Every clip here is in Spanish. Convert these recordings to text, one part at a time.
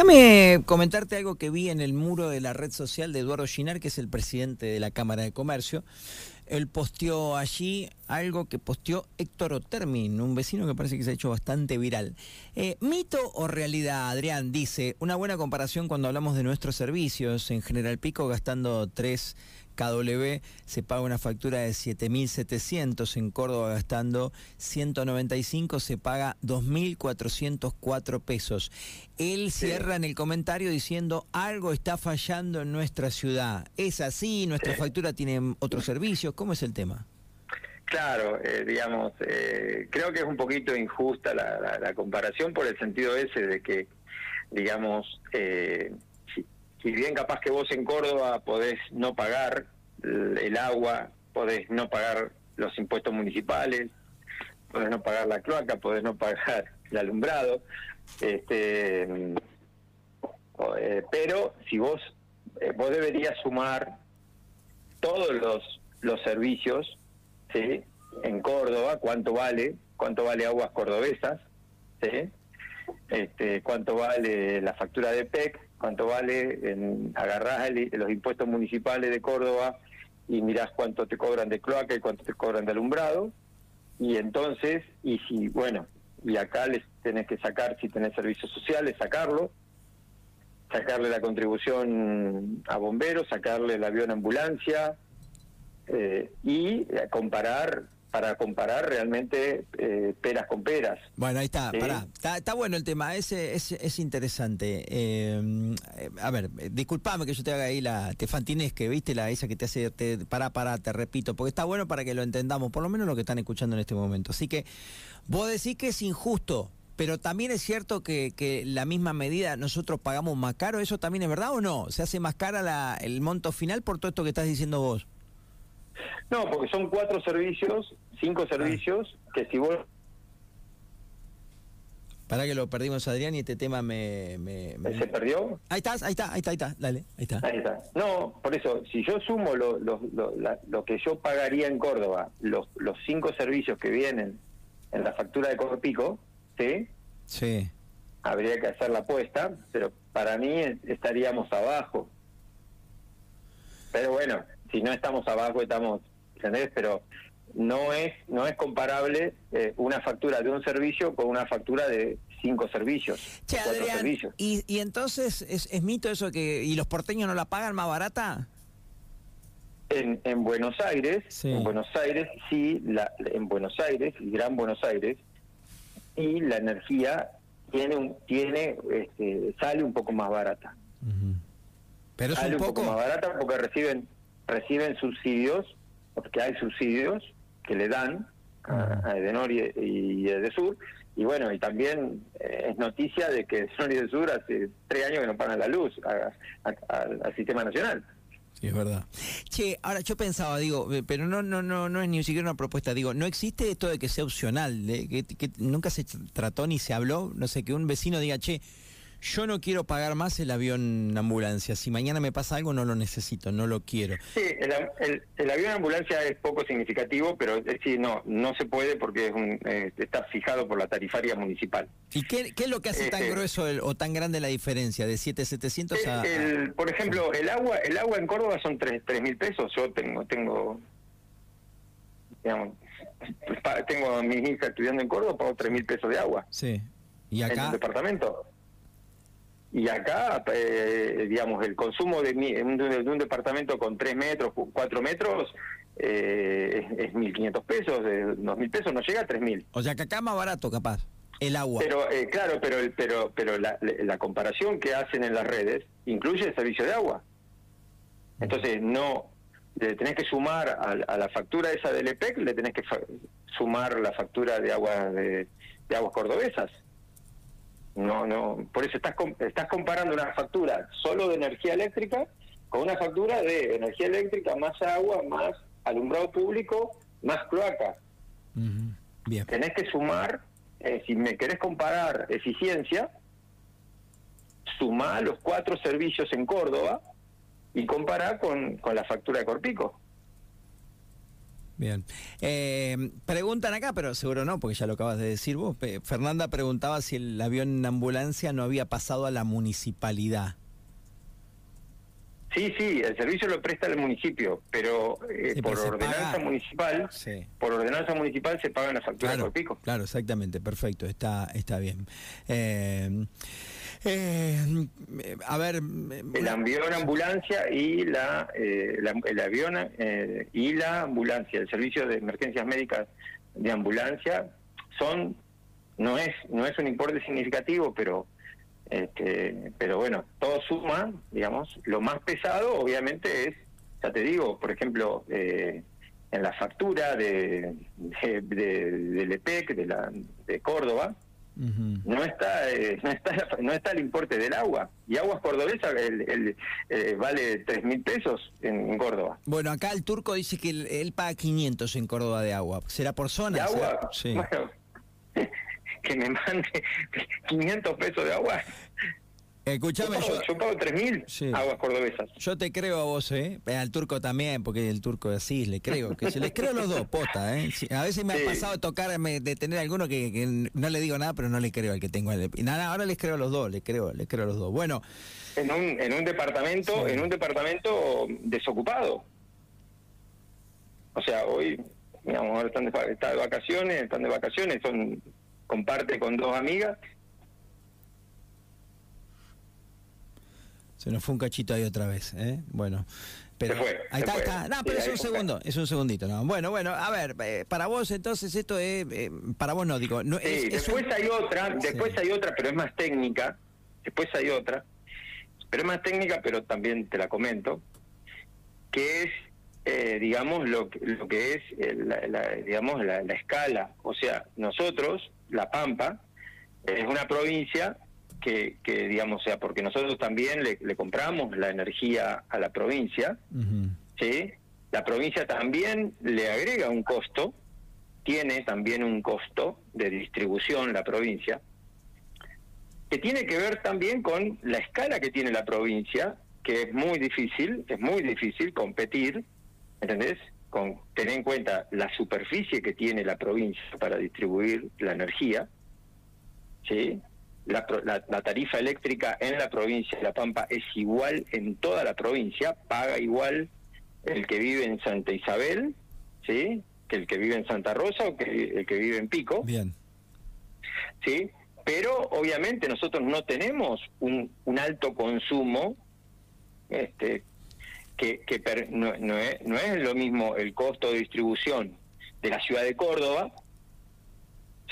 Déjame comentarte algo que vi en el muro de la red social de Eduardo Ginar, que es el presidente de la Cámara de Comercio. Él posteó allí algo que posteó Héctor Otermin, un vecino que parece que se ha hecho bastante viral. Eh, ¿Mito o realidad, Adrián? Dice, una buena comparación cuando hablamos de nuestros servicios. En General Pico gastando 3 KW se paga una factura de 7.700, en Córdoba gastando 195 se paga 2.404 pesos. Él cierra en el comentario diciendo algo está fallando en nuestra ciudad. ¿Es así? ¿Nuestra factura tiene otros servicios? ¿Cómo es el tema? Claro, eh, digamos, eh, creo que es un poquito injusta la, comparación por el sentido ese de que, digamos, eh, bien capaz que vos en Córdoba podés no pagar el agua, podés no pagar los impuestos municipales, podés no pagar la cloaca, podés no pagar el alumbrado, este, eh, pero si vos eh, vos deberías sumar todos los los servicios, ¿sí? En Córdoba, cuánto vale, cuánto vale aguas cordobesas, ¿sí? Este, cuánto vale la factura de PEC, cuánto vale, en, agarrás los impuestos municipales de Córdoba y mirás cuánto te cobran de cloaca y cuánto te cobran de alumbrado, y entonces, y si, bueno, y acá les tenés que sacar, si tenés servicios sociales, sacarlo, sacarle la contribución a bomberos, sacarle el avión ambulancia, eh, y comparar para comparar realmente eh, peras con peras. Bueno, ahí está, pará. Está, bueno el tema, es, es, interesante. Eh, a ver, disculpame que yo te haga ahí la que ¿viste? La esa que te hace, te, pará, pará, te repito, porque está bueno para que lo entendamos, por lo menos lo que están escuchando en este momento. Así que vos decís que es injusto, pero también es cierto que, que la misma medida nosotros pagamos más caro, ¿eso también es verdad o no? ¿Se hace más cara la, el monto final por todo esto que estás diciendo vos? No, porque son cuatro servicios, cinco servicios, que si vos... Para que lo perdimos, Adrián, y este tema me... ¿Se perdió? Ahí estás, ahí está, ahí está, ahí está, dale, ahí está. Ahí está. No, por eso, si yo sumo lo, lo, lo, que yo pagaría en Córdoba, los, los cinco servicios que vienen en la factura de Corpico, ¿sí? Sí. Habría que hacer la apuesta, pero para mí estaríamos abajo. Pero bueno, si no estamos abajo, estamos, ¿entendés? Pero no es no es comparable eh, una factura de un servicio con una factura de cinco servicios, cuatro servicios. Y, y entonces ¿es, es mito eso que y los porteños no la pagan más barata. En, en Buenos Aires, en Buenos Aires sí, la, en Buenos Aires, y Gran Buenos Aires, y la energía tiene un, tiene este, sale un poco más barata. Pero sale un poco más barata porque reciben reciben subsidios, porque hay subsidios que le dan a, Edenor y, y Edesur, y bueno, y también eh, es noticia de que Edenor y Edesur hace tres años que no pagan la luz al sistema nacional. Sí, es verdad. Che, ahora yo pensaba, digo, eh, pero no, no, no, no es ni siquiera una propuesta. Digo, no existe esto de que sea opcional, de que, que nunca se trató ni se habló, no sé, que un vecino diga, che, yo no quiero pagar más el avión ambulancia. Si mañana me pasa algo, no lo necesito, no lo quiero. Sí, el, el, avión ambulancia es poco significativo, pero es decir, no, no se puede porque es un, eh, está fijado por la tarifaria municipal. ¿Y qué, qué es lo que hace tan este, grueso o tan grande la diferencia de 7,700 a, el, Por ejemplo, el agua el agua en Córdoba son 3 mil pesos. Yo tengo, tengo digamos, tengo a mi hija estudiando en Córdoba, pago 3 mil pesos de agua. Sí. ¿Y acá? En el departamento. Y acá, eh, digamos, el consumo de, un departamento con 3 metros, 4 metros, eh, es 1.500 pesos, de 2.000 pesos, no llega a 3.000. O sea que acá es más barato, capaz, el agua. Pero, eh, claro, pero, pero, pero la, la, comparación que hacen en las redes incluye el servicio de agua. Entonces, no, le tenés que sumar a, la factura esa del EPEC, le tenés que sumar la factura de agua de aguas cordobesas. No, no, por eso estás, estás comparando una factura solo de energía eléctrica con una factura de energía eléctrica más agua, más alumbrado público, más cloaca. Bien. Tenés que sumar, eh, si me querés comparar eficiencia, sumá los cuatro servicios en Córdoba y compará con, con la factura de Corpico. Bien. Eh, preguntan acá, pero seguro no, porque ya lo acabas de decir vos. Fernanda preguntaba si el avión en ambulancia no había pasado a la municipalidad. Sí, sí, el servicio lo presta el municipio, pero eh, por ordenanza municipal, por ordenanza municipal se pagan las facturas por pico. Claro, exactamente, perfecto, está está bien. Eh, eh, a ver, el avión ambulancia y la, el avión y la ambulancia, el servicio de emergencias médicas de ambulancia son no es no es un importe significativo, pero este, pero bueno, todo suma, digamos. Lo más pesado, obviamente, es, ya te digo, por ejemplo, eh, en la factura de, de, del EPEC, de, la, de Córdoba, no está eh, no está no está el importe del agua. Y aguas cordobesas el, eh, vale tres mil pesos en, Córdoba. Bueno acá el turco dice que él, paga 500 en Córdoba de agua. Será por zona ¿De agua sí. Que me mande 500 pesos de agua. Escuchame, yo, yo, pago 3.000 aguas cordobesas. Yo te creo a vos, ¿eh? Al turco también, porque el turco así, le creo. que se Les creo a los dos, posta, ¿eh? A veces me ha pasado tocarme, de tener alguno que, no le digo nada, pero no le creo al que tengo. Nada, ahora les creo a los dos, les creo, les creo a los dos. Bueno. En un, en un departamento, en un departamento desocupado. O sea, hoy, digamos, ahora están de, están de vacaciones, están de vacaciones, son comparte con dos amigas. Se nos fue un cachito ahí otra vez, ¿eh? Bueno. Pero, ahí está, está. No, pero es un segundo, es un segundito. No. Bueno, bueno, a ver, eh, para vos entonces esto es, eh, para vos no digo. No, sí, después hay otra, después hay otra, pero es más técnica. Después hay otra, pero es más técnica, pero también te la comento, que es eh, digamos, lo, lo que es la, digamos, la, escala. O sea, nosotros, La Pampa, es una provincia que, que digamos, sea, porque nosotros también le, compramos la energía a la provincia, ¿sí? La provincia también le agrega un costo, tiene también un costo de distribución la provincia, que tiene que ver también con la escala que tiene la provincia, que es muy difícil, es muy difícil competir ¿entendés? Con tener en cuenta la superficie que tiene la provincia para distribuir la energía, ¿sí? La, tarifa eléctrica en la provincia de La Pampa es igual en toda la provincia, paga igual el que vive en Santa Isabel, ¿sí? Que el que vive en Santa Rosa o que el que vive en Pico. Bien. ¿Sí? Pero obviamente nosotros no tenemos un, un alto consumo este, que, no, es, no es lo mismo el costo de distribución de la ciudad de Córdoba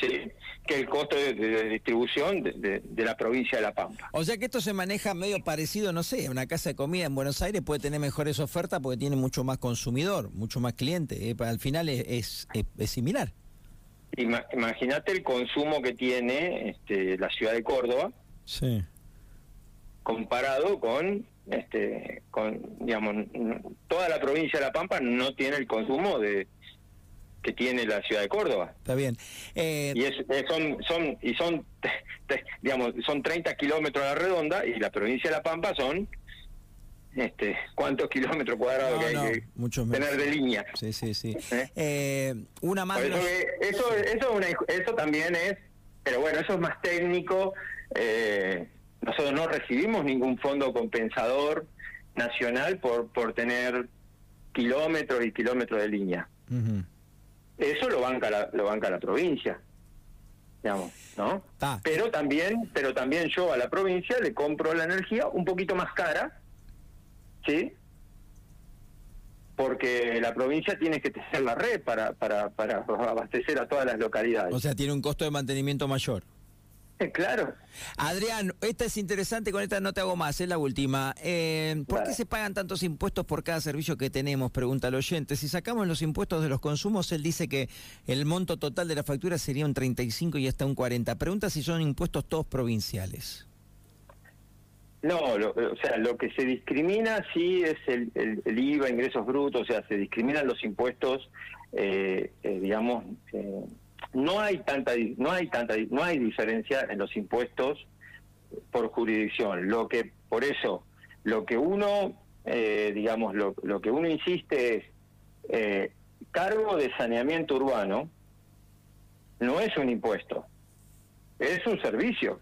¿sí? que el costo de, distribución de, la provincia de La Pampa. O sea que esto se maneja medio parecido, no sé, una casa de comida en Buenos Aires puede tener mejores ofertas porque tiene mucho más consumidor, mucho más cliente, eh, al final es, es, similar. Imagínate el consumo que tiene este, la ciudad de Córdoba sí. comparado con este, con, digamos, toda la provincia de La Pampa no tiene el consumo de que tiene la ciudad de Córdoba. Está bien. Eh, y es, son, son, y son, digamos, son 30 kilómetros a la redonda y la provincia de La Pampa son este, cuántos kilómetros cuadrados que hay que tener de línea. Sí, sí, sí. ¿Eh? Eh, una más. Eso, eso, eso, eso, también es, pero bueno, eso es más técnico. Eh, nosotros no recibimos ningún fondo compensador nacional por, por tener kilómetros y kilómetros de línea. Eso lo banca la, lo banca la provincia, digamos, ¿no? Pero también, pero también yo a la provincia le compro la energía un poquito más cara, ¿sí? Porque la provincia tiene que tener la red para, para, para abastecer a todas las localidades. O sea, tiene un costo de mantenimiento mayor. Claro. Adrián, esta es interesante, con esta no te hago más, es la última. Eh, ¿Por qué se pagan tantos impuestos por cada servicio que tenemos? Pregunta el oyente. Si sacamos los impuestos de los consumos, él dice que el monto total de la factura sería un 35 y hasta un 40. Pregunta si son impuestos todos provinciales. No, o sea, lo que se discrimina sí es el, el, IVA, ingresos brutos, o sea, se discriminan los impuestos, eh, eh, digamos, no hay tanta no hay tanta no hay diferencia en los impuestos por jurisdicción lo que por eso lo que uno eh, digamos lo, lo, que uno insiste es eh, cargo de saneamiento urbano no es un impuesto, es un servicio.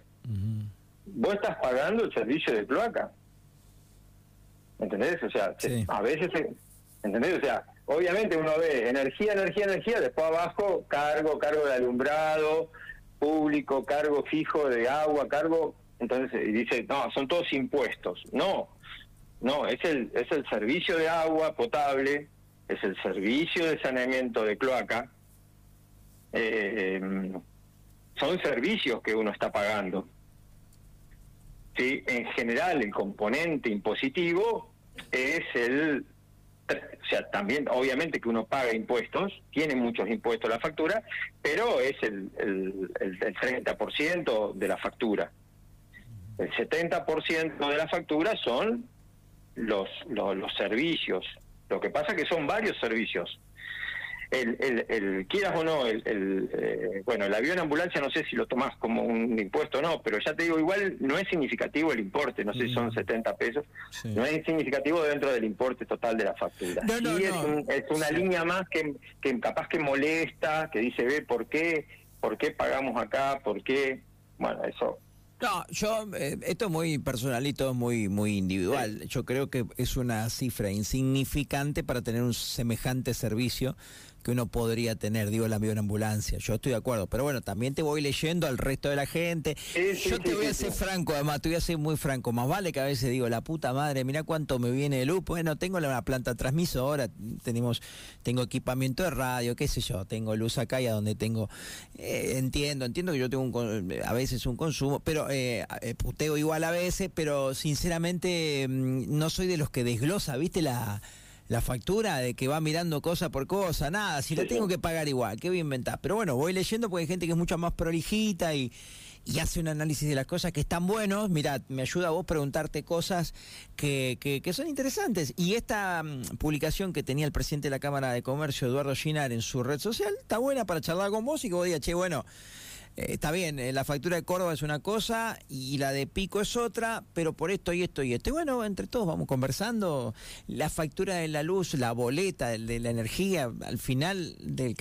Vos estás pagando el servicio de cloaca. ¿Entendés? O sea, a veces, ¿entendés? O sea, obviamente uno ve energía, energía, energía, después abajo cargo, cargo de alumbrado público, cargo fijo de agua, cargo, entonces dice, no, son todos impuestos. No, no, es el, es el servicio de agua potable, es el servicio de saneamiento de cloaca, eh, son servicios que uno está pagando. ¿Sí? En general, el componente impositivo es el o sea, también obviamente que uno paga impuestos, tiene muchos impuestos la factura, pero es el, el, el, 30% de la factura. El 70% de la factura son los, los, los servicios. Lo que pasa es que son varios servicios el, el, el, quieras o no, el, el eh, bueno, el avión ambulancia no sé si lo tomás como un impuesto o no, pero ya te digo, igual no es significativo el importe, no sé si son 70 mm. pesos, no es significativo dentro del importe total de la factura. sí Es, una línea más que, que capaz que molesta, que dice, ve, ¿por qué? ¿Por qué pagamos acá? ¿Por qué? Bueno, eso no, yo, eh, esto es muy personalito, muy, muy individual. Yo creo que es una cifra insignificante para tener un semejante servicio que uno podría tener, digo, el en ambulancia. Yo estoy de acuerdo, pero bueno, también te voy leyendo al resto de la gente. Yo te voy a ser franco, además, te voy a ser muy franco. Más vale que a veces digo, la puta madre, mira cuánto me viene de luz. Bueno, tengo la planta transmisora, tenemos, tengo equipamiento de radio, qué sé yo, tengo luz acá y a donde tengo. Eh, entiendo, entiendo que yo tengo un, a veces un consumo, pero eh, eh, puteo igual a veces, pero sinceramente mm, no soy de los que desglosa, ¿viste la la factura de que va mirando cosa por cosa, nada, si la tengo que pagar igual, qué voy a inventar. Pero bueno, voy leyendo porque hay gente que es mucho más prolijita y, y hace un análisis de las cosas que están buenos. Mirad, me ayuda a vos preguntarte cosas que, que, son interesantes. Y esta mm, publicación que tenía el presidente de la Cámara de Comercio, Eduardo Ginar, en su red social, está buena para charlar con vos y que vos digas, che, bueno está bien, eh, la factura de Córdoba es una cosa y la de Pico es otra, pero por esto y esto y esto. Y bueno, entre todos vamos conversando. La factura de la luz, la boleta de la energía, al final del camino.